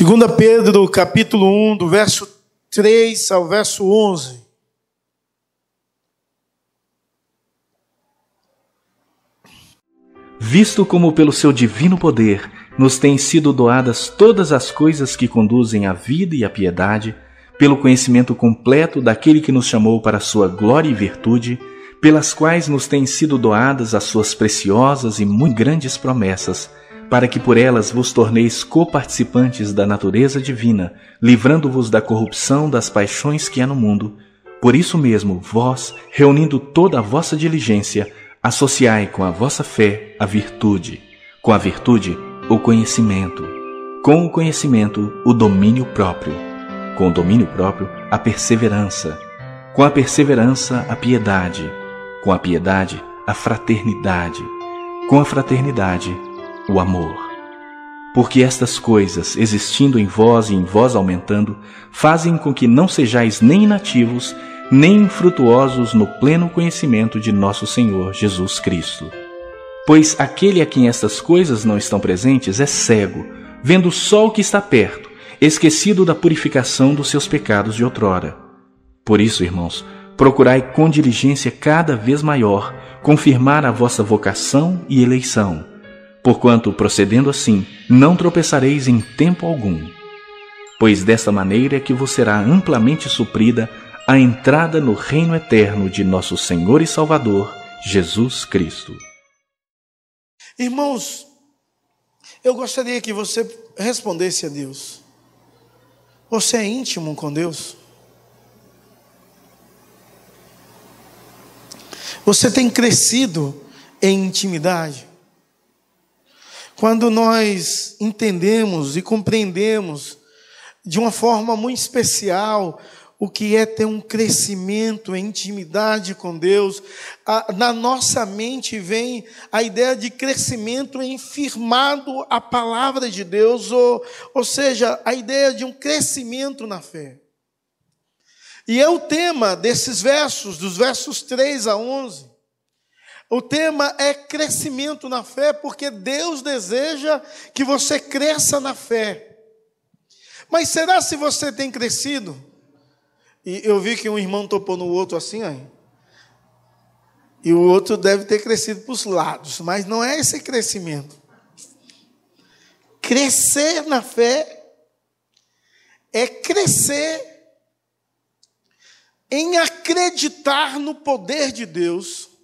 2 Pedro, capítulo 1, do verso 3 ao verso 11. Visto como pelo seu divino poder nos têm sido doadas todas as coisas que conduzem à vida e à piedade, pelo conhecimento completo daquele que nos chamou para sua glória e virtude, pelas quais nos têm sido doadas as suas preciosas e muito grandes promessas, para que por elas vos torneis coparticipantes da natureza divina, livrando-vos da corrupção das paixões que há no mundo. Por isso mesmo, vós, reunindo toda a vossa diligência, associai com a vossa fé a virtude, com a virtude o conhecimento, com o conhecimento o domínio próprio, com o domínio próprio a perseverança, com a perseverança a piedade, com a piedade a fraternidade, com a fraternidade o amor. Porque estas coisas, existindo em vós e em vós aumentando, fazem com que não sejais nem inativos, nem infrutuosos no pleno conhecimento de nosso Senhor Jesus Cristo. Pois aquele a quem estas coisas não estão presentes é cego, vendo só o que está perto, esquecido da purificação dos seus pecados de outrora. Por isso, irmãos, procurai com diligência cada vez maior confirmar a vossa vocação e eleição porquanto, procedendo assim, não tropeçareis em tempo algum. Pois desta maneira é que vos será amplamente suprida a entrada no reino eterno de nosso Senhor e Salvador, Jesus Cristo. Irmãos, eu gostaria que você respondesse a Deus. Você é íntimo com Deus? Você tem crescido em intimidade? Quando nós entendemos e compreendemos de uma forma muito especial o que é ter um crescimento em intimidade com Deus, na nossa mente vem a ideia de crescimento em firmado a palavra de Deus, ou, ou seja, a ideia de um crescimento na fé. E é o tema desses versos, dos versos 3 a 11. O tema é crescimento na fé, porque Deus deseja que você cresça na fé. Mas será se você tem crescido? E eu vi que um irmão topou no outro assim, aí. E o outro deve ter crescido para os lados, mas não é esse crescimento. Crescer na fé é crescer em acreditar no poder de Deus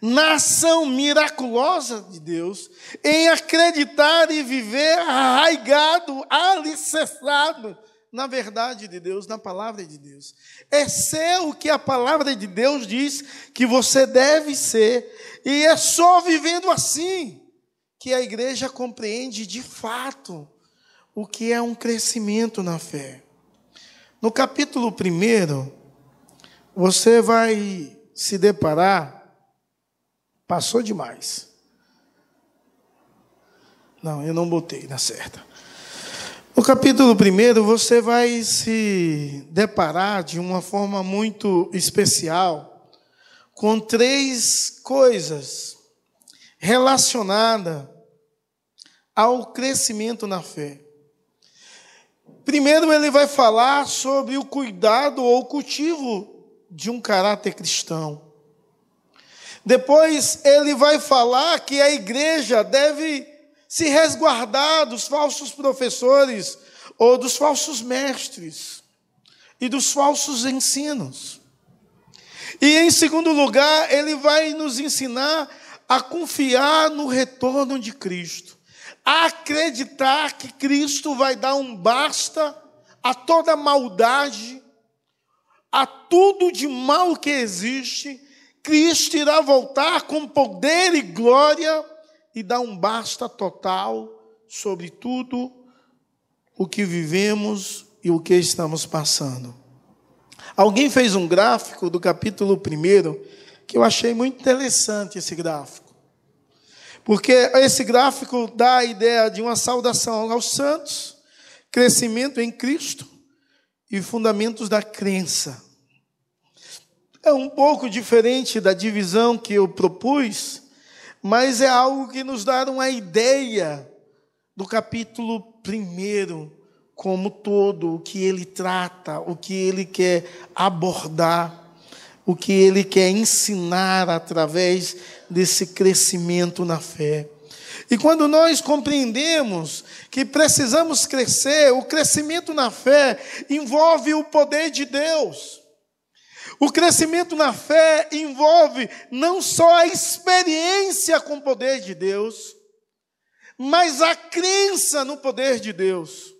na ação miraculosa de Deus, em acreditar e viver arraigado, alicerçado na verdade de Deus, na palavra de Deus. É ser o que a palavra de Deus diz que você deve ser, e é só vivendo assim que a igreja compreende de fato o que é um crescimento na fé. No capítulo 1, você vai se deparar Passou demais. Não, eu não botei na certa. No capítulo 1, você vai se deparar de uma forma muito especial com três coisas relacionadas ao crescimento na fé. Primeiro, ele vai falar sobre o cuidado ou cultivo de um caráter cristão. Depois ele vai falar que a igreja deve se resguardar dos falsos professores ou dos falsos mestres e dos falsos ensinos. E em segundo lugar, ele vai nos ensinar a confiar no retorno de Cristo, a acreditar que Cristo vai dar um basta a toda maldade, a tudo de mal que existe Cristo irá voltar com poder e glória e dar um basta total sobre tudo o que vivemos e o que estamos passando. Alguém fez um gráfico do capítulo 1 que eu achei muito interessante esse gráfico. Porque esse gráfico dá a ideia de uma saudação aos santos, crescimento em Cristo e fundamentos da crença. É um pouco diferente da divisão que eu propus, mas é algo que nos dá uma ideia do capítulo 1, como todo, o que ele trata, o que ele quer abordar, o que ele quer ensinar através desse crescimento na fé. E quando nós compreendemos que precisamos crescer, o crescimento na fé envolve o poder de Deus. O crescimento na fé envolve não só a experiência com o poder de Deus, mas a crença no poder de Deus.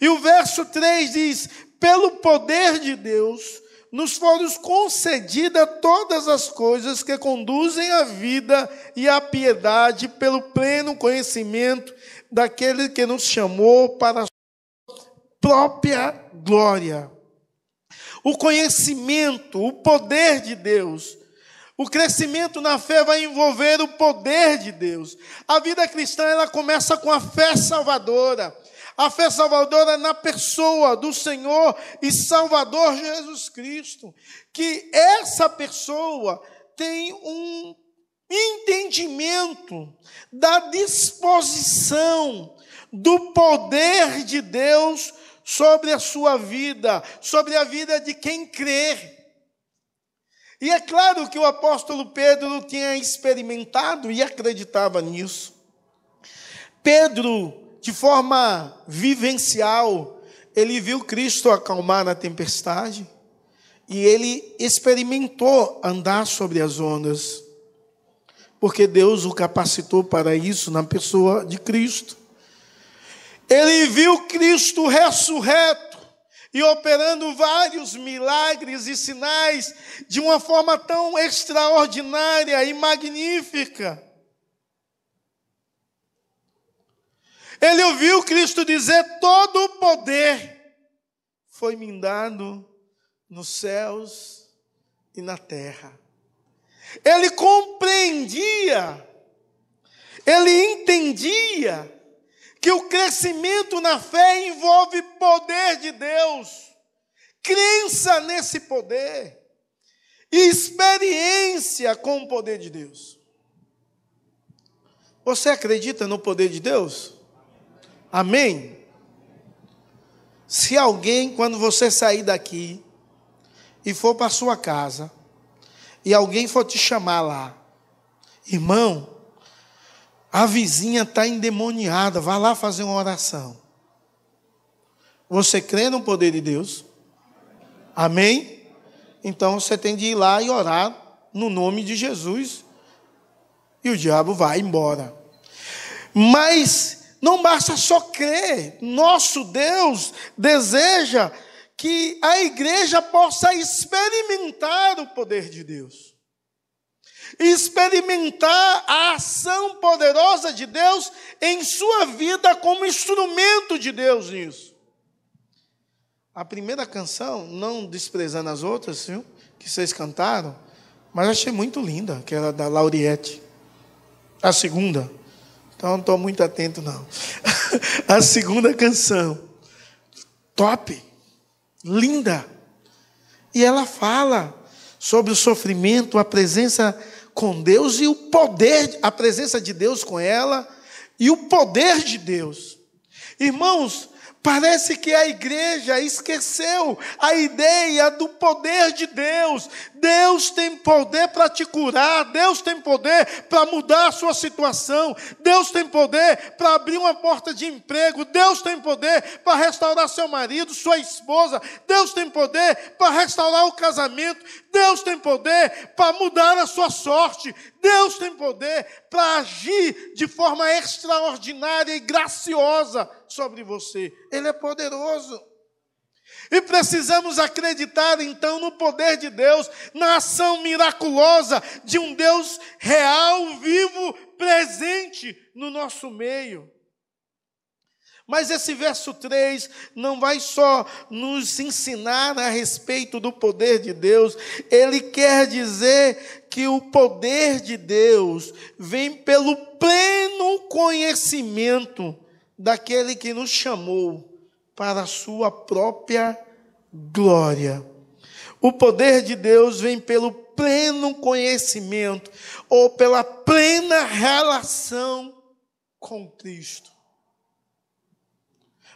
E o verso 3 diz: pelo poder de Deus, nos foram concedidas todas as coisas que conduzem à vida e à piedade, pelo pleno conhecimento daquele que nos chamou para a sua própria glória. O conhecimento, o poder de Deus, o crescimento na fé vai envolver o poder de Deus. A vida cristã ela começa com a fé salvadora. A fé salvadora na pessoa do Senhor e Salvador Jesus Cristo. Que essa pessoa tem um entendimento da disposição do poder de Deus sobre a sua vida, sobre a vida de quem crê. E é claro que o apóstolo Pedro tinha experimentado e acreditava nisso. Pedro de forma vivencial, ele viu Cristo acalmar na tempestade e ele experimentou andar sobre as ondas, porque Deus o capacitou para isso na pessoa de Cristo. Ele viu Cristo ressurreto e operando vários milagres e sinais de uma forma tão extraordinária e magnífica. Ele ouviu Cristo dizer: Todo o poder foi me dado nos céus e na terra. Ele compreendia, ele entendia que o crescimento na fé envolve poder de Deus, crença nesse poder e experiência com o poder de Deus. Você acredita no poder de Deus? Amém? Se alguém, quando você sair daqui e for para sua casa, e alguém for te chamar lá, irmão, a vizinha está endemoniada, vá lá fazer uma oração. Você crê no poder de Deus? Amém? Então você tem de ir lá e orar no nome de Jesus, e o diabo vai embora. Mas não basta só crer, nosso Deus deseja que a igreja possa experimentar o poder de Deus, experimentar a ação poderosa de Deus em sua vida como instrumento de Deus nisso. A primeira canção, não desprezando as outras, viu, que vocês cantaram, mas achei muito linda, que era da Lauriette. A segunda, então não estou muito atento, não. A segunda canção, top, linda. E ela fala sobre o sofrimento, a presença com Deus e o poder, a presença de Deus com ela e o poder de Deus. Irmãos, Parece que a igreja esqueceu a ideia do poder de Deus. Deus tem poder para te curar, Deus tem poder para mudar a sua situação, Deus tem poder para abrir uma porta de emprego, Deus tem poder para restaurar seu marido, sua esposa, Deus tem poder para restaurar o casamento, Deus tem poder para mudar a sua sorte, Deus tem poder para agir de forma extraordinária e graciosa sobre você. Ele é poderoso. E precisamos acreditar então no poder de Deus, na ação miraculosa de um Deus real, vivo, presente no nosso meio. Mas esse verso 3 não vai só nos ensinar a respeito do poder de Deus, ele quer dizer que o poder de Deus vem pelo pleno conhecimento daquele que nos chamou para a sua própria glória. O poder de Deus vem pelo pleno conhecimento ou pela plena relação com Cristo.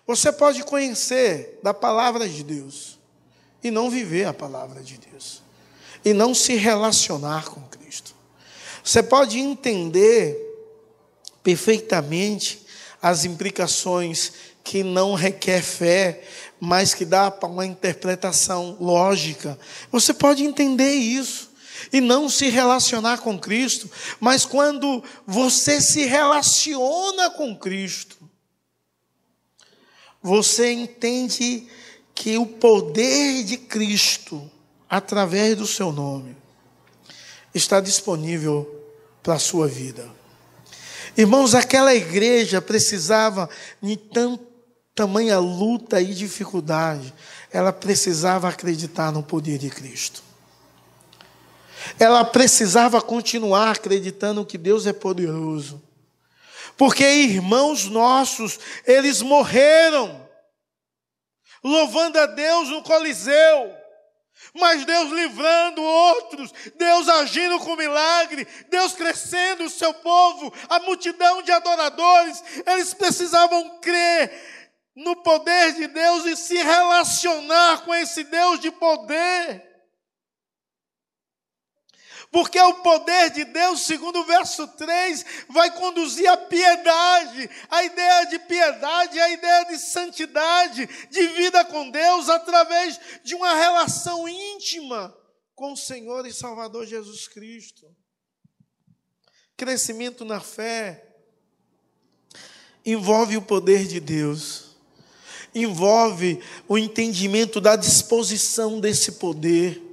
Você pode conhecer da palavra de Deus e não viver a palavra de Deus, e não se relacionar com Cristo. Você pode entender perfeitamente as implicações que não requer fé, mas que dá para uma interpretação lógica. Você pode entender isso e não se relacionar com Cristo, mas quando você se relaciona com Cristo, você entende que o poder de Cristo, através do seu nome, está disponível para a sua vida. Irmãos, aquela igreja precisava de tanto, tamanha luta e dificuldade, ela precisava acreditar no poder de Cristo. Ela precisava continuar acreditando que Deus é poderoso. Porque irmãos nossos, eles morreram louvando a Deus no Coliseu, mas Deus livrando outros, Deus agindo com milagre, Deus crescendo o seu povo, a multidão de adoradores, eles precisavam crer no poder de Deus e se relacionar com esse Deus de poder. Porque o poder de Deus, segundo o verso 3, vai conduzir à piedade. A ideia de piedade é a ideia de santidade, de vida com Deus, através de uma relação íntima com o Senhor e Salvador Jesus Cristo. Crescimento na fé envolve o poder de Deus, envolve o entendimento da disposição desse poder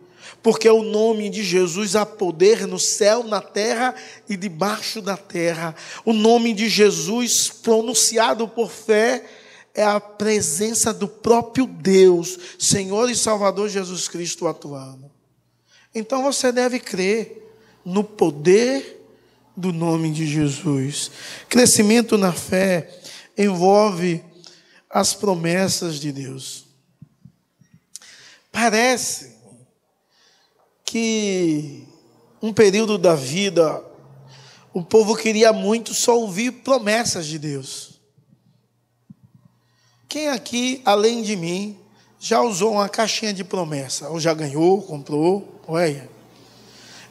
porque o nome de Jesus há poder no céu, na terra e debaixo da terra. O nome de Jesus, pronunciado por fé, é a presença do próprio Deus, Senhor e Salvador Jesus Cristo atuando. Então você deve crer no poder do nome de Jesus. Crescimento na fé envolve as promessas de Deus. Parece que um período da vida o povo queria muito só ouvir promessas de Deus. Quem aqui, além de mim, já usou uma caixinha de promessa? Ou já ganhou, comprou? Olha.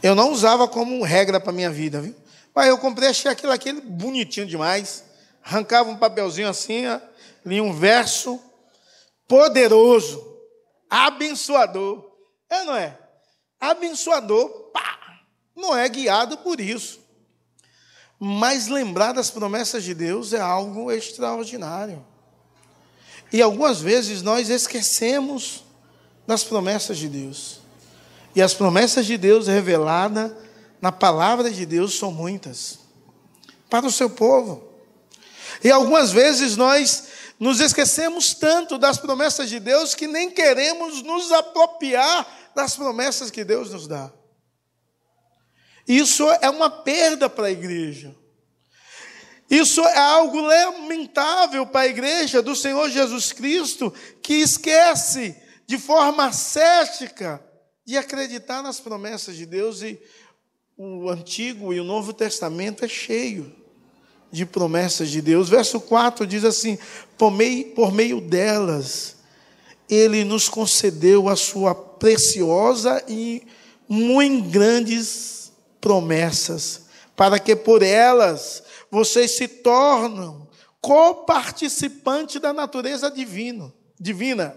Eu não usava como regra para minha vida, viu? Mas eu comprei, achei aquilo aquele bonitinho demais. Arrancava um papelzinho assim, li um verso poderoso, abençoador. É, não é? Abençoador, pá, não é guiado por isso. Mas lembrar das promessas de Deus é algo extraordinário. E algumas vezes nós esquecemos das promessas de Deus. E as promessas de Deus reveladas na palavra de Deus são muitas para o seu povo. E algumas vezes nós nos esquecemos tanto das promessas de Deus que nem queremos nos apropriar das promessas que Deus nos dá. Isso é uma perda para a igreja. Isso é algo lamentável para a igreja do Senhor Jesus Cristo, que esquece de forma cética de acreditar nas promessas de Deus e o Antigo e o Novo Testamento é cheio de promessas de Deus. Verso 4 diz assim: por meio, por meio delas ele nos concedeu a sua preciosa e muito grandes promessas, para que por elas vocês se tornam coparticipante da natureza divina, divina,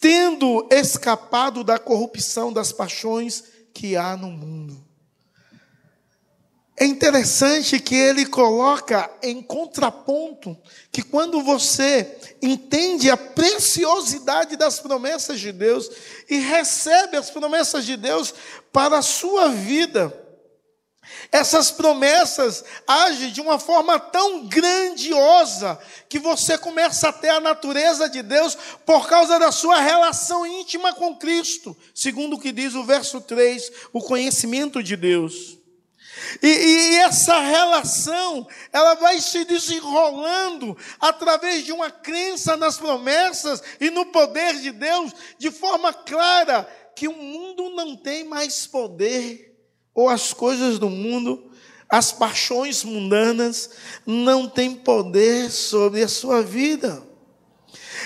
tendo escapado da corrupção das paixões que há no mundo. É interessante que ele coloca em contraponto que quando você entende a preciosidade das promessas de Deus e recebe as promessas de Deus para a sua vida, essas promessas agem de uma forma tão grandiosa que você começa a ter a natureza de Deus por causa da sua relação íntima com Cristo, segundo o que diz o verso 3, o conhecimento de Deus. E, e, essa relação, ela vai se desenrolando através de uma crença nas promessas e no poder de Deus, de forma clara que o mundo não tem mais poder, ou as coisas do mundo, as paixões mundanas não têm poder sobre a sua vida.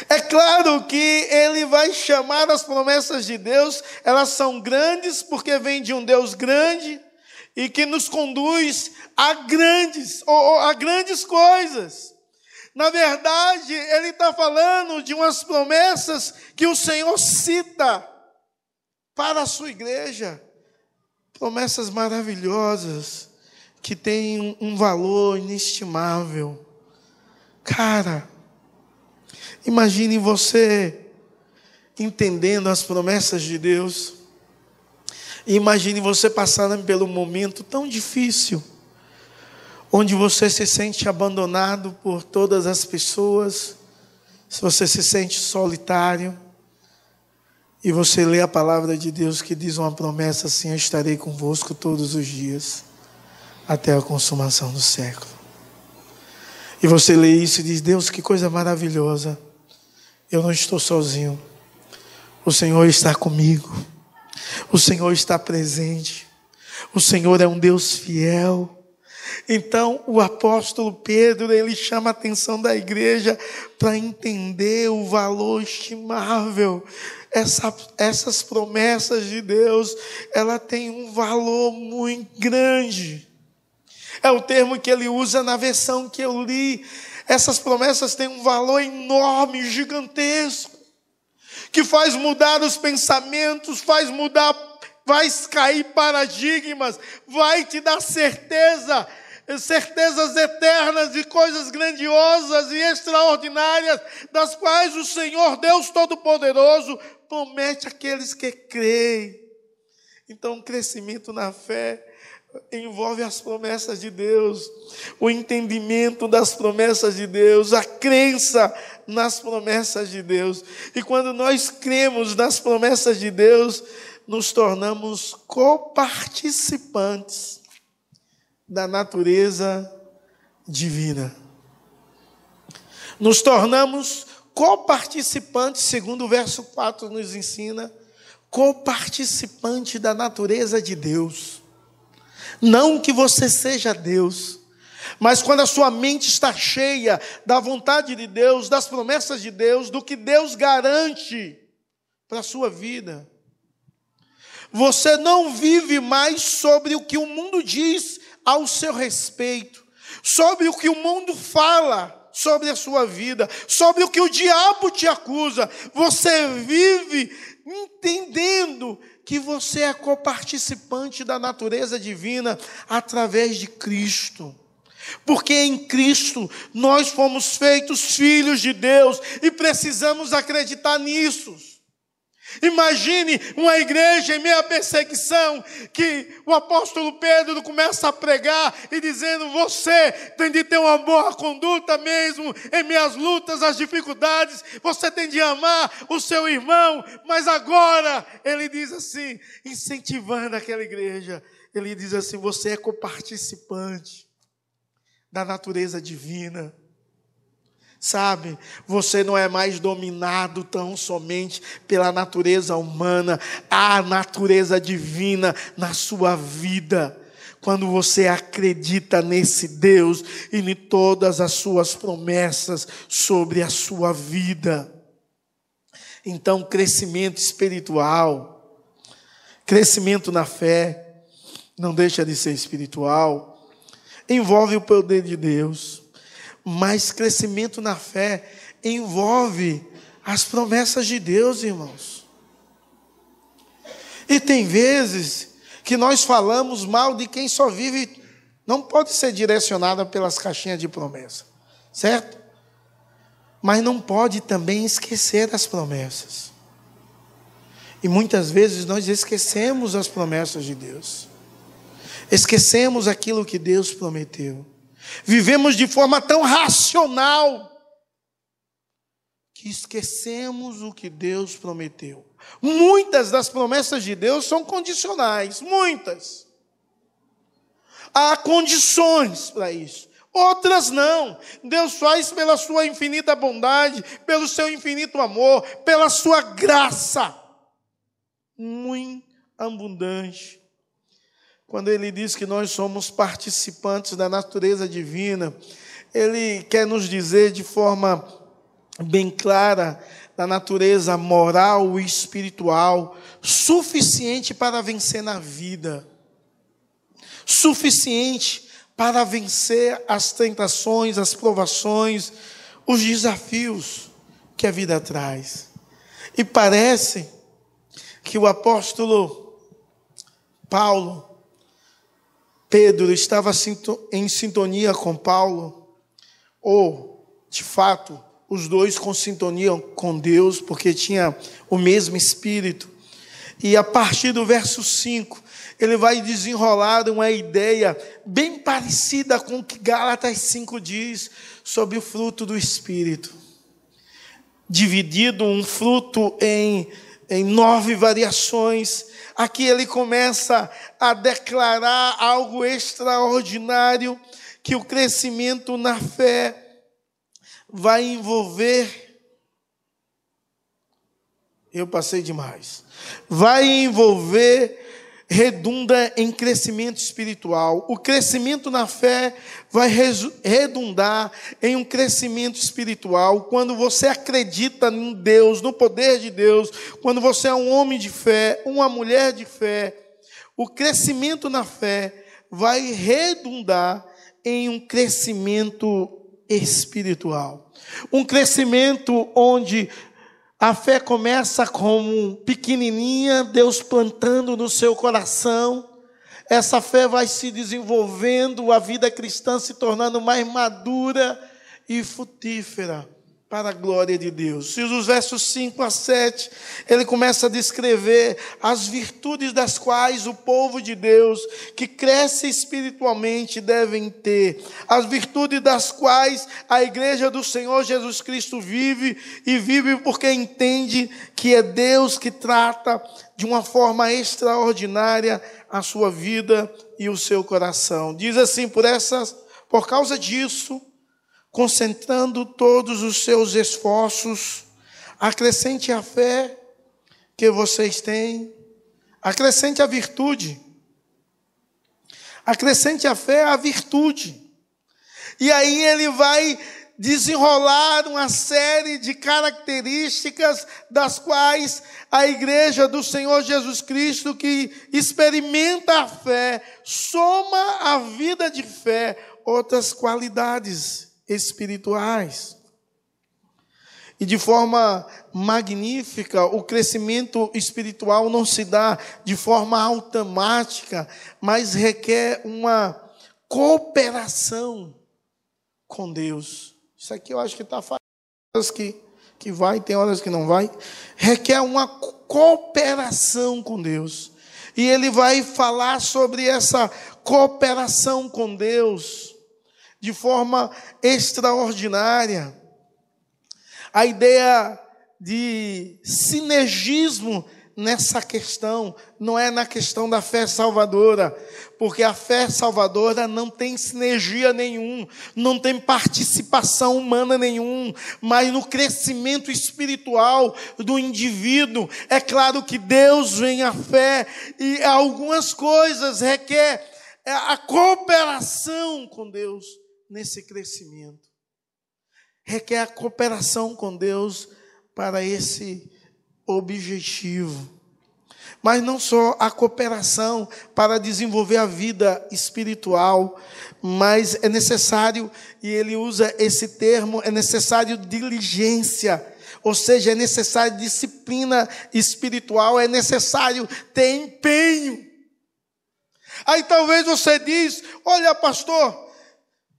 É claro que ele vai chamar as promessas de Deus, elas são grandes porque vêm de um Deus grande e que nos conduz a grandes, ou, a grandes coisas. Na verdade, ele está falando de umas promessas que o Senhor cita para a sua igreja. Promessas maravilhosas, que têm um valor inestimável. Cara, imagine você entendendo as promessas de Deus. Imagine você passando pelo momento tão difícil onde você se sente abandonado por todas as pessoas, se você se sente solitário, e você lê a palavra de Deus que diz uma promessa assim: Eu estarei convosco todos os dias, até a consumação do século. E você lê isso e diz: Deus, que coisa maravilhosa, eu não estou sozinho, o Senhor está comigo, o Senhor está presente, o Senhor é um Deus fiel. Então, o apóstolo Pedro, ele chama a atenção da igreja para entender o valor estimável. Essa, essas promessas de Deus, ela tem um valor muito grande. É o termo que ele usa na versão que eu li. Essas promessas têm um valor enorme, gigantesco, que faz mudar os pensamentos, faz mudar, vai cair paradigmas, vai te dar certeza certezas eternas e coisas grandiosas e extraordinárias, das quais o Senhor Deus Todo-Poderoso promete àqueles que creem. Então, o crescimento na fé envolve as promessas de Deus, o entendimento das promessas de Deus, a crença nas promessas de Deus. E quando nós cremos nas promessas de Deus, nos tornamos coparticipantes da natureza divina. Nos tornamos coparticipantes, segundo o verso 4 nos ensina, coparticipante da natureza de Deus. Não que você seja Deus, mas quando a sua mente está cheia da vontade de Deus, das promessas de Deus, do que Deus garante para a sua vida, você não vive mais sobre o que o mundo diz ao seu respeito, sobre o que o mundo fala sobre a sua vida, sobre o que o diabo te acusa. Você vive entendendo que você é coparticipante da natureza divina através de Cristo. Porque em Cristo nós fomos feitos filhos de Deus e precisamos acreditar nisso. Imagine uma igreja em meio à perseguição, que o apóstolo Pedro começa a pregar e dizendo: Você tem de ter uma boa conduta mesmo em minhas lutas, as dificuldades, você tem de amar o seu irmão, mas agora ele diz assim, incentivando aquela igreja, ele diz assim: Você é coparticipante da natureza divina. Sabe, você não é mais dominado tão somente pela natureza humana, há natureza divina na sua vida. Quando você acredita nesse Deus e em todas as suas promessas sobre a sua vida. Então, crescimento espiritual, crescimento na fé, não deixa de ser espiritual, envolve o poder de Deus mas crescimento na fé envolve as promessas de Deus, irmãos. E tem vezes que nós falamos mal de quem só vive, não pode ser direcionada pelas caixinhas de promessa, certo? Mas não pode também esquecer das promessas. E muitas vezes nós esquecemos as promessas de Deus. Esquecemos aquilo que Deus prometeu. Vivemos de forma tão racional que esquecemos o que Deus prometeu. Muitas das promessas de Deus são condicionais, muitas. Há condições para isso. Outras não. Deus faz pela sua infinita bondade, pelo seu infinito amor, pela sua graça. Muito abundante quando ele diz que nós somos participantes da natureza divina, ele quer nos dizer de forma bem clara da natureza moral e espiritual suficiente para vencer na vida, suficiente para vencer as tentações, as provações, os desafios que a vida traz. E parece que o apóstolo Paulo, Pedro, estava em sintonia com Paulo, ou, de fato, os dois com sintonia com Deus, porque tinha o mesmo espírito. E a partir do verso 5, ele vai desenrolar uma ideia bem parecida com o que Gálatas 5 diz sobre o fruto do Espírito. Dividido um fruto em, em nove variações, aqui ele começa a declarar algo extraordinário, que o crescimento na fé vai envolver. Eu passei demais. Vai envolver redunda em crescimento espiritual. O crescimento na fé vai redundar em um crescimento espiritual quando você acredita em Deus, no poder de Deus, quando você é um homem de fé, uma mulher de fé. O crescimento na fé vai redundar em um crescimento espiritual. Um crescimento onde a fé começa como pequenininha, Deus plantando no seu coração. Essa fé vai se desenvolvendo, a vida cristã se tornando mais madura e frutífera para a glória de Deus. E os versos 5 a 7, ele começa a descrever as virtudes das quais o povo de Deus, que cresce espiritualmente, devem ter. As virtudes das quais a igreja do Senhor Jesus Cristo vive, e vive porque entende que é Deus que trata de uma forma extraordinária a sua vida e o seu coração. Diz assim, por essas, por causa disso, concentrando todos os seus esforços, acrescente a fé que vocês têm, acrescente a virtude, acrescente a fé a virtude. E aí ele vai desenrolar uma série de características das quais a igreja do Senhor Jesus Cristo que experimenta a fé, soma a vida de fé outras qualidades espirituais. E de forma magnífica, o crescimento espiritual não se dá de forma automática, mas requer uma cooperação com Deus. Isso aqui eu acho que está fazendo horas que, que vai, tem horas que não vai. Requer uma cooperação com Deus. E ele vai falar sobre essa cooperação com Deus de forma extraordinária. A ideia de sinergismo nessa questão, não é na questão da fé salvadora, porque a fé salvadora não tem sinergia nenhum, não tem participação humana nenhum, mas no crescimento espiritual do indivíduo, é claro que Deus vem a fé e algumas coisas requer a cooperação com Deus nesse crescimento. Requer a cooperação com Deus para esse objetivo. Mas não só a cooperação para desenvolver a vida espiritual, mas é necessário, e ele usa esse termo, é necessário diligência, ou seja, é necessário disciplina espiritual, é necessário ter empenho. Aí talvez você diz: olha, pastor,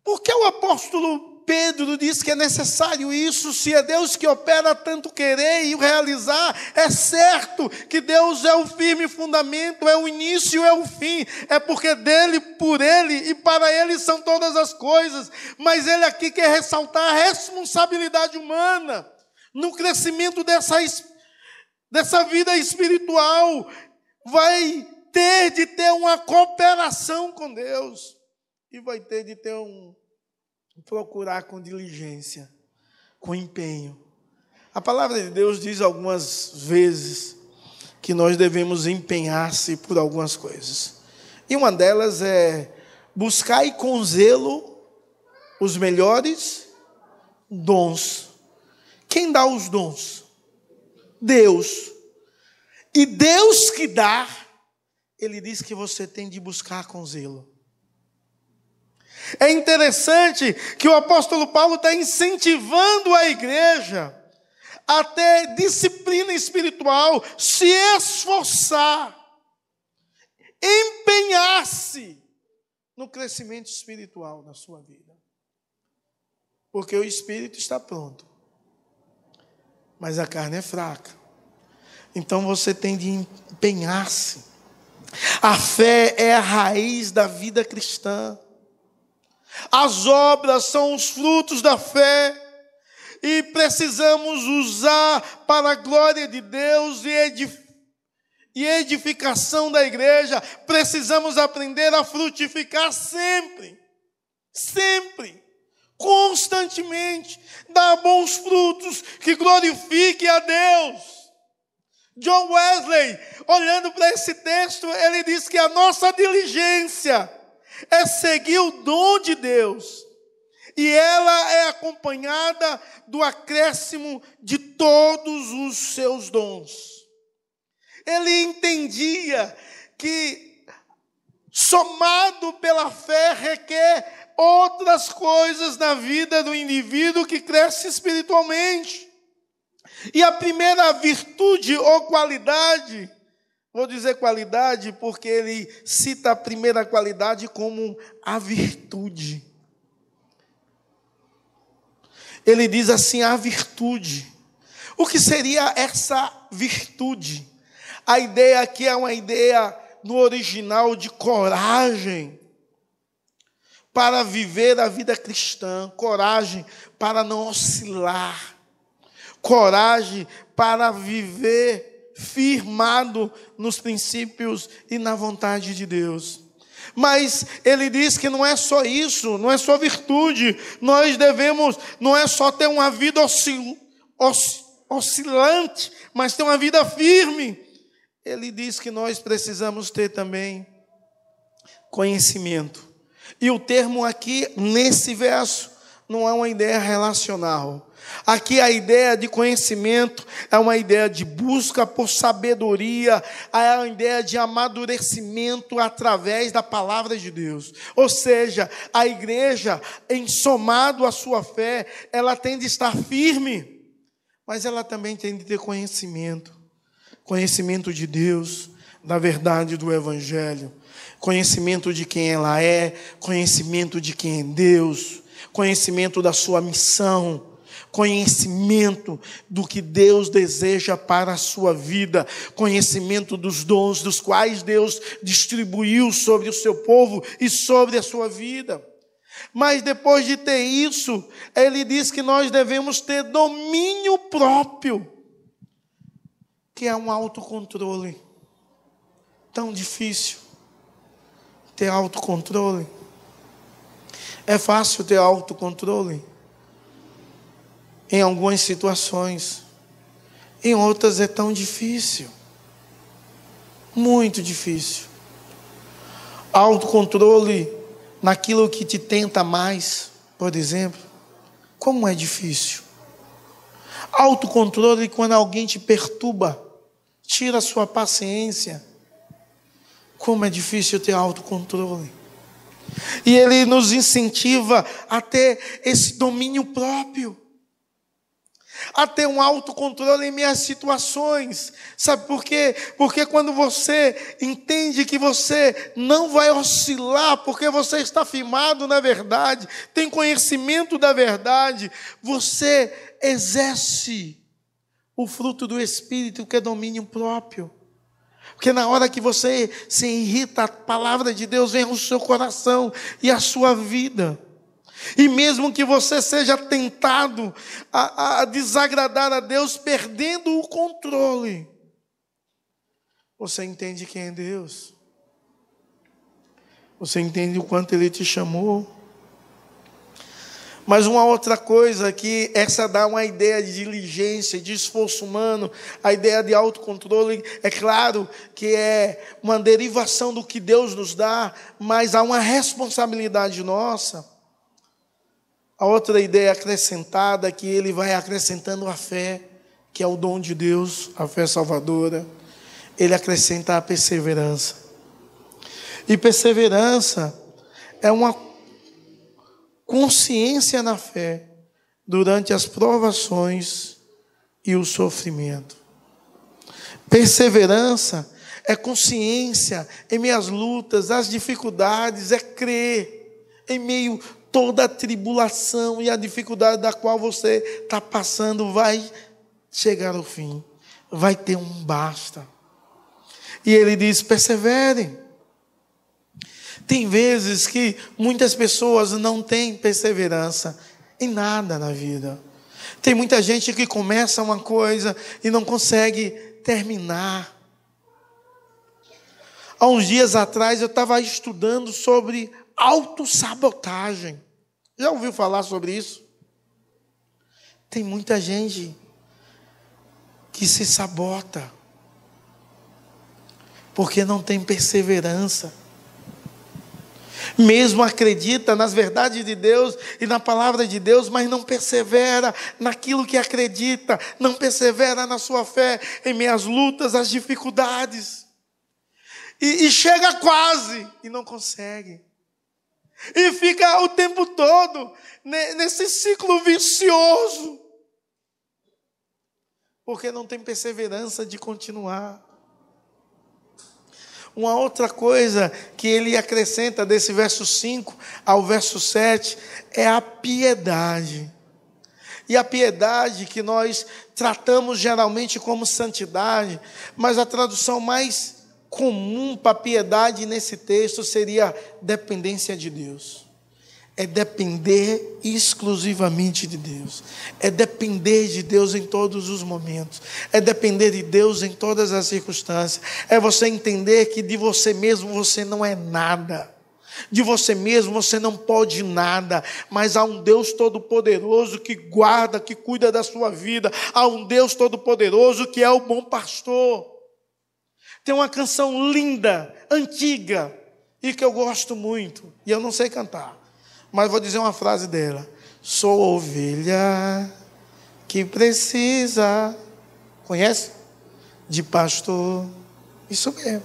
por que o apóstolo Pedro diz que é necessário isso, se é Deus que opera tanto querer e realizar, é certo que Deus é o firme fundamento, é o início, é o fim, é porque dele, por ele e para ele são todas as coisas, mas ele aqui quer ressaltar a responsabilidade humana no crescimento dessa, dessa vida espiritual, vai ter de ter uma cooperação com Deus e vai ter de ter um procurar com diligência, com empenho. A palavra de Deus diz algumas vezes que nós devemos empenhar-se por algumas coisas. E uma delas é buscar com zelo os melhores dons. Quem dá os dons? Deus. E Deus que dá, Ele diz que você tem de buscar com zelo. É interessante que o apóstolo Paulo está incentivando a igreja a ter disciplina espiritual, se esforçar, empenhar-se no crescimento espiritual na sua vida. Porque o espírito está pronto, mas a carne é fraca. Então você tem de empenhar-se. A fé é a raiz da vida cristã. As obras são os frutos da fé. E precisamos usar para a glória de Deus e e edificação da igreja, precisamos aprender a frutificar sempre, sempre, constantemente, dar bons frutos que glorifiquem a Deus. John Wesley, olhando para esse texto, ele diz que a nossa diligência é seguir o dom de Deus, e ela é acompanhada do acréscimo de todos os seus dons. Ele entendia que, somado pela fé, requer outras coisas na vida do indivíduo que cresce espiritualmente. E a primeira virtude ou qualidade, vou dizer qualidade porque ele cita a primeira qualidade como a virtude. Ele diz assim: a virtude. O que seria essa virtude? A ideia aqui é uma ideia no original de coragem para viver a vida cristã, coragem para não oscilar, coragem para viver firmado nos princípios e na vontade de Deus. Mas ele diz que não é só isso, não é só virtude, nós devemos, não é só ter uma vida oscil, oscilante, mas ter uma vida firme ele diz que nós precisamos ter também conhecimento. E o termo aqui, nesse verso, não é uma ideia relacional. Aqui a ideia de conhecimento é uma ideia de busca por sabedoria, é uma ideia de amadurecimento através da palavra de Deus. Ou seja, a igreja, em somado à sua fé, ela tem de estar firme, mas ela também tem de ter conhecimento. Conhecimento de Deus, da verdade do Evangelho, conhecimento de quem ela é, conhecimento de quem é Deus, conhecimento da sua missão, conhecimento do que Deus deseja para a sua vida, conhecimento dos dons dos quais Deus distribuiu sobre o seu povo e sobre a sua vida. Mas depois de ter isso, ele diz que nós devemos ter domínio próprio que é um autocontrole. Tão difícil ter autocontrole. É fácil ter autocontrole em algumas situações, em outras é tão difícil. Muito difícil. Autocontrole naquilo que te tenta mais, por exemplo. Como é difícil. Autocontrole quando alguém te perturba tira a sua paciência. Como é difícil ter autocontrole. E ele nos incentiva a ter esse domínio próprio, a ter um autocontrole em minhas situações. Sabe por quê? Porque quando você entende que você não vai oscilar, porque você está firmado na verdade, tem conhecimento da verdade, você exerce o fruto do Espírito, que é domínio próprio. Porque na hora que você se irrita, a palavra de Deus vem ao seu coração e à sua vida. E mesmo que você seja tentado a, a desagradar a Deus, perdendo o controle, você entende quem é Deus. Você entende o quanto Ele te chamou. Mas uma outra coisa que essa dá uma ideia de diligência, de esforço humano, a ideia de autocontrole, é claro que é uma derivação do que Deus nos dá, mas há uma responsabilidade nossa. A outra ideia acrescentada é que ele vai acrescentando a fé, que é o dom de Deus, a fé salvadora. Ele acrescenta a perseverança. E perseverança é uma consciência na fé durante as provações e o sofrimento. Perseverança é consciência em minhas lutas, as dificuldades, é crer em meio toda a tribulação e a dificuldade da qual você está passando vai chegar ao fim, vai ter um basta. E ele diz: perseverem. Tem vezes que muitas pessoas não têm perseverança em nada na vida. Tem muita gente que começa uma coisa e não consegue terminar. Há uns dias atrás eu estava estudando sobre autossabotagem. Já ouviu falar sobre isso? Tem muita gente que se sabota porque não tem perseverança mesmo acredita nas verdades de Deus e na palavra de Deus, mas não persevera naquilo que acredita, não persevera na sua fé, em minhas lutas, as dificuldades. E, e chega quase e não consegue. E fica o tempo todo nesse ciclo vicioso. Porque não tem perseverança de continuar. Uma outra coisa que ele acrescenta desse verso 5 ao verso 7 é a piedade. E a piedade que nós tratamos geralmente como santidade, mas a tradução mais comum para piedade nesse texto seria dependência de Deus é depender exclusivamente de Deus, é depender de Deus em todos os momentos, é depender de Deus em todas as circunstâncias, é você entender que de você mesmo você não é nada. De você mesmo você não pode nada, mas há um Deus Todo-Poderoso que guarda, que cuida da sua vida. Há um Deus Todo-Poderoso que é o bom pastor. Tem uma canção linda, antiga, e que eu gosto muito, e eu não sei cantar. Mas vou dizer uma frase dela: Sou ovelha que precisa, conhece? De pastor. Isso mesmo.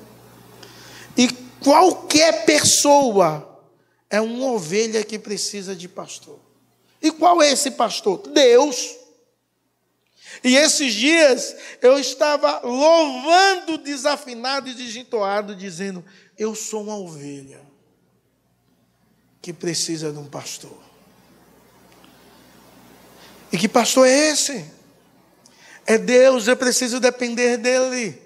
E qualquer pessoa é uma ovelha que precisa de pastor. E qual é esse pastor? Deus. E esses dias eu estava louvando desafinado e desentoado, dizendo: Eu sou uma ovelha que precisa de um pastor. E que pastor é esse? É Deus, eu preciso depender dele.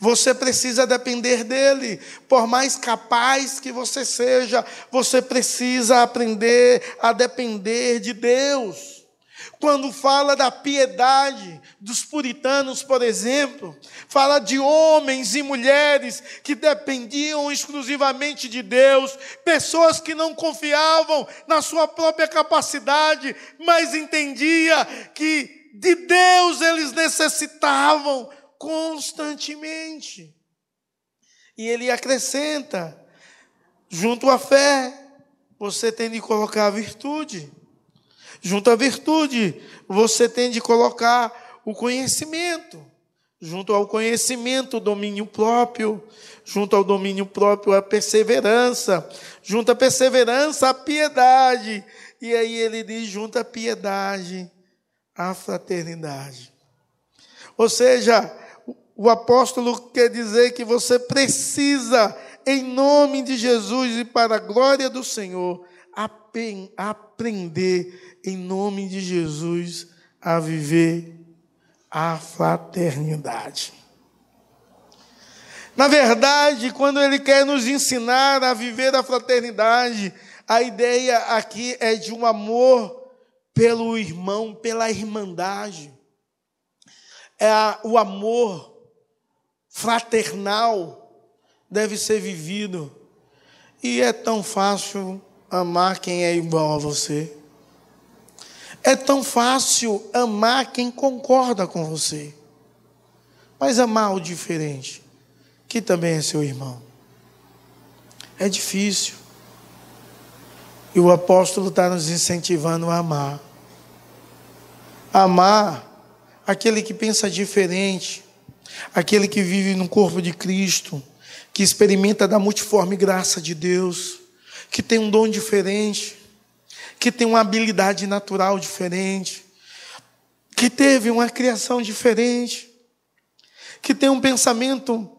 Você precisa depender dele. Por mais capaz que você seja, você precisa aprender a depender de Deus. Quando fala da piedade dos puritanos, por exemplo, fala de homens e mulheres que dependiam exclusivamente de Deus, pessoas que não confiavam na sua própria capacidade, mas entendia que de Deus eles necessitavam constantemente. E ele acrescenta, junto à fé, você tem de colocar a virtude. Junto à virtude, você tem de colocar o conhecimento. Junto ao conhecimento, o domínio próprio. Junto ao domínio próprio, a perseverança. Junto à perseverança, a piedade. E aí ele diz: junto à piedade, a fraternidade. Ou seja, o apóstolo quer dizer que você precisa, em nome de Jesus e para a glória do Senhor, aprender em nome de Jesus a viver a fraternidade. Na verdade, quando ele quer nos ensinar a viver a fraternidade, a ideia aqui é de um amor pelo irmão, pela irmandade. É o amor fraternal deve ser vivido. E é tão fácil amar quem é igual a você. É tão fácil amar quem concorda com você, mas amar o diferente, que também é seu irmão, é difícil. E o apóstolo está nos incentivando a amar. Amar aquele que pensa diferente, aquele que vive no corpo de Cristo, que experimenta da multiforme graça de Deus, que tem um dom diferente, que tem uma habilidade natural diferente, que teve uma criação diferente, que tem um pensamento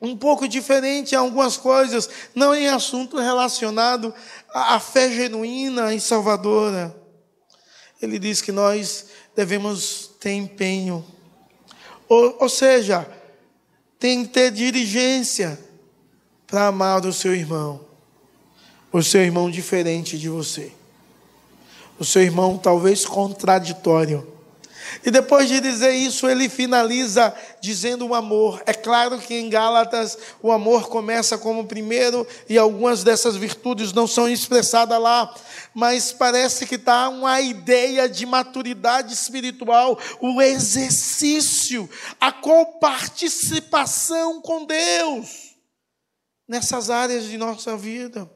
um pouco diferente em algumas coisas, não em assunto relacionado à fé genuína e salvadora. Ele diz que nós devemos ter empenho, ou, ou seja, tem que ter diligência para amar o seu irmão, o seu irmão diferente de você, o seu irmão talvez contraditório e depois de dizer isso, ele finaliza dizendo o amor. É claro que em Gálatas o amor começa como primeiro e algumas dessas virtudes não são expressadas lá, mas parece que está uma ideia de maturidade espiritual, o exercício, a participação com Deus nessas áreas de nossa vida.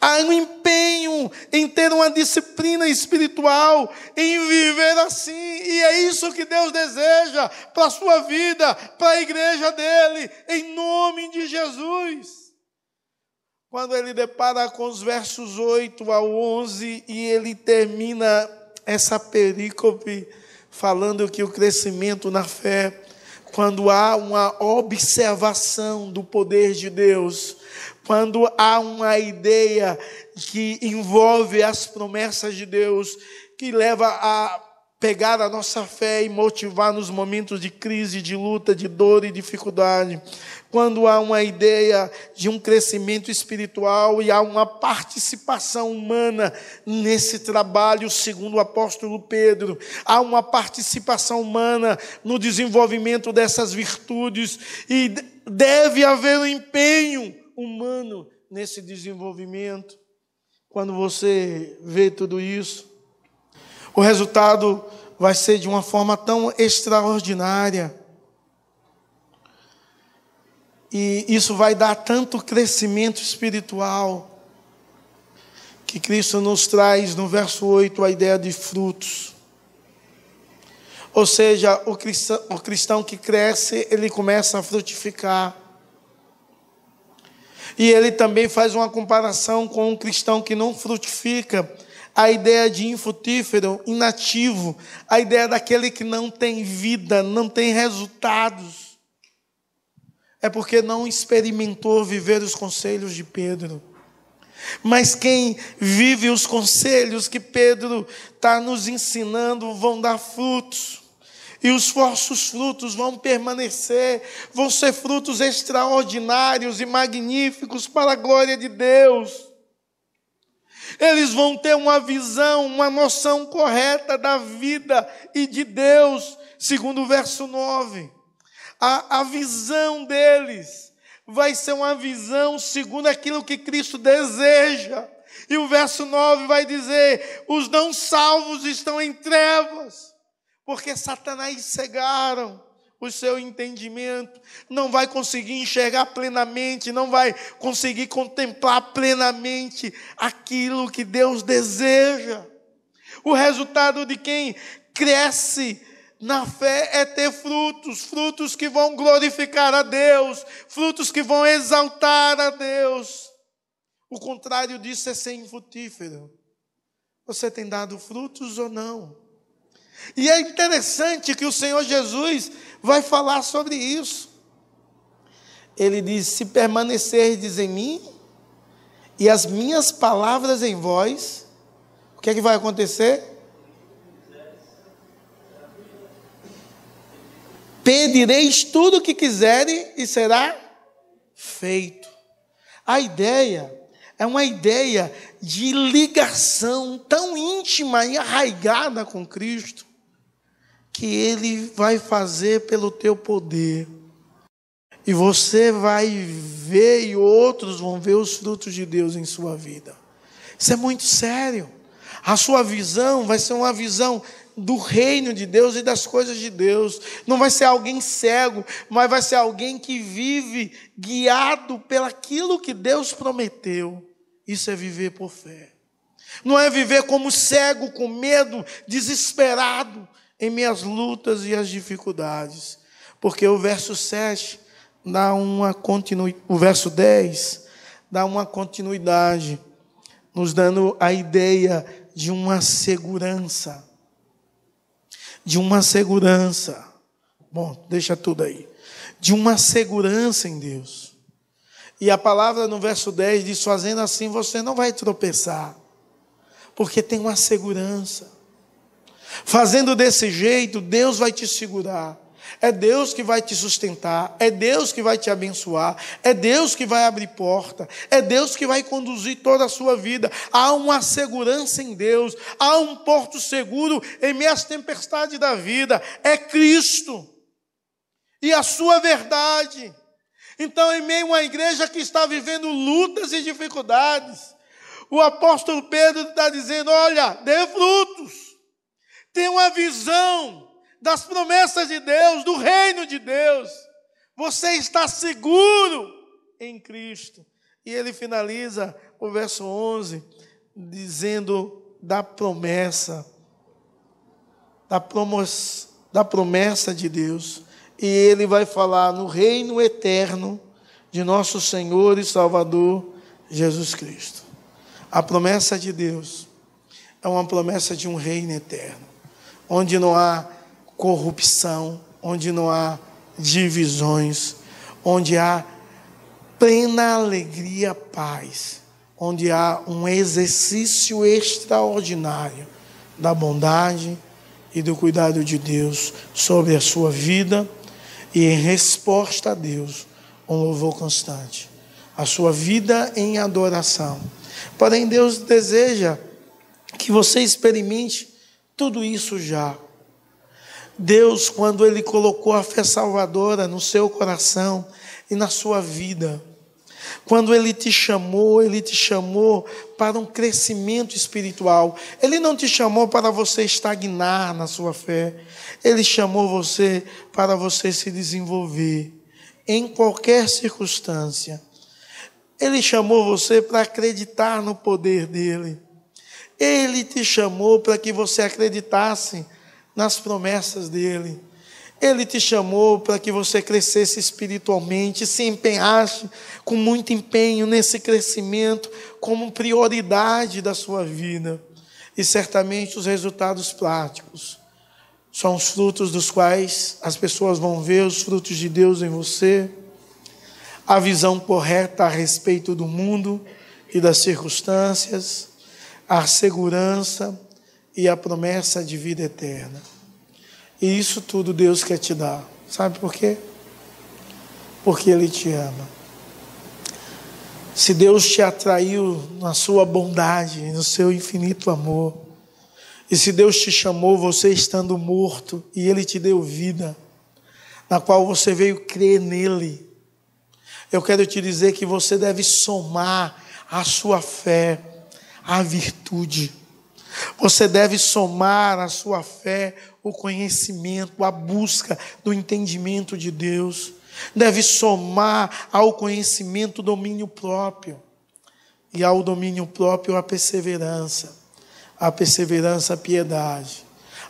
Há um empenho em ter uma disciplina espiritual, em viver assim, e é isso que Deus deseja para a sua vida, para a igreja dele, em nome de Jesus. Quando ele depara com os versos 8 ao 11 e ele termina essa perícope falando que o crescimento na fé, quando há uma observação do poder de Deus, quando há uma ideia que envolve as promessas de Deus, que leva a pegar a nossa fé e motivar nos momentos de crise, de luta, de dor e dificuldade. Quando há uma ideia de um crescimento espiritual e há uma participação humana nesse trabalho, segundo o apóstolo Pedro, há uma participação humana no desenvolvimento dessas virtudes e deve haver um empenho humano nesse desenvolvimento. Quando você vê tudo isso, o resultado vai ser de uma forma tão extraordinária. E isso vai dar tanto crescimento espiritual, que Cristo nos traz no verso 8 a ideia de frutos. Ou seja, o cristão, o cristão que cresce, ele começa a frutificar. E ele também faz uma comparação com um cristão que não frutifica, a ideia de infrutífero, inativo, a ideia daquele que não tem vida, não tem resultados. É porque não experimentou viver os conselhos de Pedro. Mas quem vive os conselhos que Pedro está nos ensinando vão dar frutos e os vossos frutos vão permanecer, vão ser frutos extraordinários e magníficos para a glória de Deus. Eles vão ter uma visão, uma noção correta da vida e de Deus, segundo o verso 9. A, a visão deles vai ser uma visão segundo aquilo que Cristo deseja. E o verso 9 vai dizer: os não salvos estão em trevas porque Satanás cegaram o seu entendimento, não vai conseguir enxergar plenamente, não vai conseguir contemplar plenamente aquilo que Deus deseja. O resultado de quem cresce na fé é ter frutos, frutos que vão glorificar a Deus, frutos que vão exaltar a Deus. O contrário disso é ser infrutífero. Você tem dado frutos ou não? E é interessante que o Senhor Jesus vai falar sobre isso. Ele diz: Se permanecerdes em mim e as minhas palavras em vós, o que é que vai acontecer? Pedireis tudo o que quiserem e será feito. A ideia é uma ideia de ligação tão íntima e arraigada com Cristo que Ele vai fazer pelo teu poder. E você vai ver e outros vão ver os frutos de Deus em sua vida. Isso é muito sério. A sua visão vai ser uma visão do reino de Deus e das coisas de Deus. Não vai ser alguém cego, mas vai ser alguém que vive guiado pelaquilo que Deus prometeu. Isso é viver por fé. Não é viver como cego, com medo, desesperado em minhas lutas e as dificuldades. Porque o verso 7 dá uma continuidade, o verso 10 dá uma continuidade, nos dando a ideia de uma segurança de uma segurança. Bom, deixa tudo aí. De uma segurança em Deus. E a palavra no verso 10 diz: fazendo assim você não vai tropeçar, porque tem uma segurança. Fazendo desse jeito, Deus vai te segurar. É Deus que vai te sustentar, é Deus que vai te abençoar, é Deus que vai abrir porta, é Deus que vai conduzir toda a sua vida. Há uma segurança em Deus, há um porto seguro em meias tempestades da vida, é Cristo e a sua verdade. Então, em meio a uma igreja que está vivendo lutas e dificuldades, o apóstolo Pedro está dizendo: olha, dê frutos, tenha uma visão das promessas de Deus, do reino de Deus. Você está seguro em Cristo. E ele finaliza o verso 11 dizendo da promessa, da, da promessa de Deus. E ele vai falar no reino eterno de nosso Senhor e Salvador Jesus Cristo. A promessa de Deus é uma promessa de um reino eterno, onde não há corrupção, onde não há divisões, onde há plena alegria, paz, onde há um exercício extraordinário da bondade e do cuidado de Deus sobre a sua vida e em resposta a Deus, um louvor constante. A sua vida em adoração. Porém, Deus deseja que você experimente tudo isso já Deus, quando Ele colocou a fé salvadora no seu coração e na sua vida, quando Ele te chamou, Ele te chamou para um crescimento espiritual. Ele não te chamou para você estagnar na sua fé. Ele chamou você para você se desenvolver em qualquer circunstância. Ele chamou você para acreditar no poder dele. Ele te chamou para que você acreditasse nas promessas dele. Ele te chamou para que você crescesse espiritualmente, se empenhasse com muito empenho nesse crescimento como prioridade da sua vida. E certamente os resultados práticos são os frutos dos quais as pessoas vão ver os frutos de Deus em você, a visão correta a respeito do mundo e das circunstâncias, a segurança e a promessa de vida eterna. E isso tudo Deus quer te dar. Sabe por quê? Porque Ele te ama. Se Deus te atraiu na sua bondade, no seu infinito amor, e se Deus te chamou você estando morto e Ele te deu vida, na qual você veio crer nele, eu quero te dizer que você deve somar a sua fé à virtude. Você deve somar à sua fé o conhecimento, a busca do entendimento de Deus. Deve somar ao conhecimento o domínio próprio. E ao domínio próprio a perseverança. A perseverança, a piedade.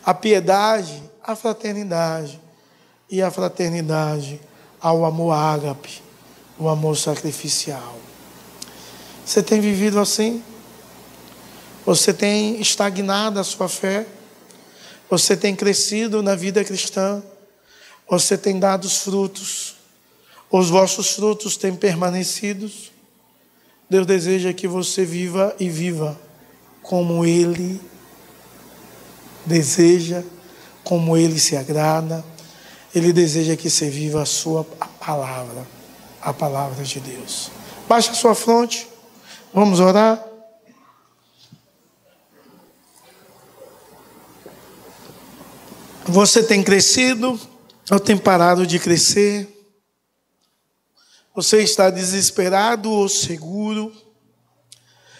A piedade, a fraternidade. E a fraternidade ao amor ágape, o amor sacrificial. Você tem vivido assim? Você tem estagnado a sua fé? Você tem crescido na vida cristã? Você tem dado os frutos? Os vossos frutos têm permanecido? Deus deseja que você viva e viva como Ele deseja, como Ele se agrada. Ele deseja que você viva a sua a palavra, a palavra de Deus. Baixa a sua fronte, vamos orar. Você tem crescido ou tem parado de crescer? Você está desesperado ou seguro?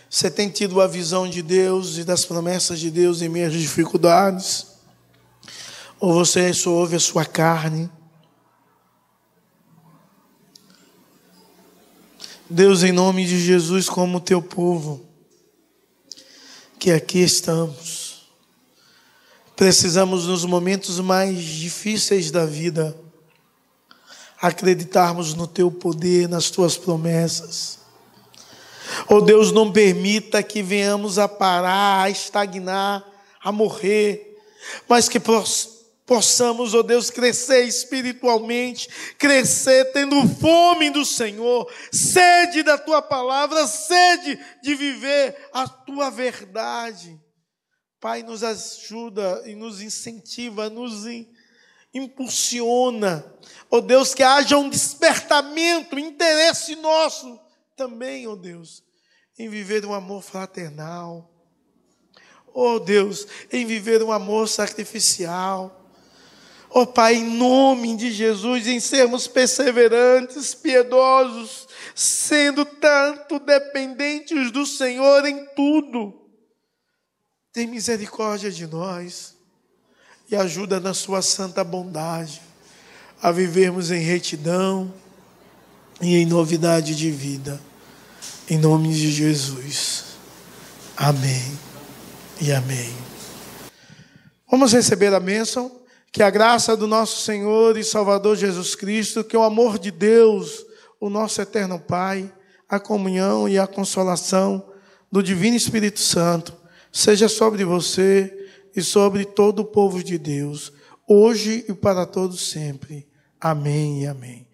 Você tem tido a visão de Deus e das promessas de Deus em meio às dificuldades? Ou você só ouve a sua carne? Deus, em nome de Jesus, como teu povo, que aqui estamos, precisamos nos momentos mais difíceis da vida acreditarmos no teu poder, nas tuas promessas. Oh Deus, não permita que venhamos a parar, a estagnar, a morrer, mas que possamos, ó oh Deus, crescer espiritualmente, crescer tendo fome do Senhor, sede da tua palavra, sede de viver a tua verdade. Pai, nos ajuda e nos incentiva, nos impulsiona, ó oh Deus, que haja um despertamento, interesse nosso também, ó oh Deus, em viver um amor fraternal, ó oh Deus, em viver um amor sacrificial. Ó Pai, em nome de Jesus, em sermos perseverantes, piedosos, sendo tanto dependentes do Senhor em tudo. Tem misericórdia de nós e ajuda na Sua santa bondade a vivermos em retidão e em novidade de vida. Em nome de Jesus. Amém e amém. Vamos receber a bênção. Que a graça do nosso Senhor e Salvador Jesus Cristo, que o amor de Deus, o nosso eterno Pai, a comunhão e a consolação do Divino Espírito Santo, seja sobre você e sobre todo o povo de Deus, hoje e para todos sempre. Amém e amém.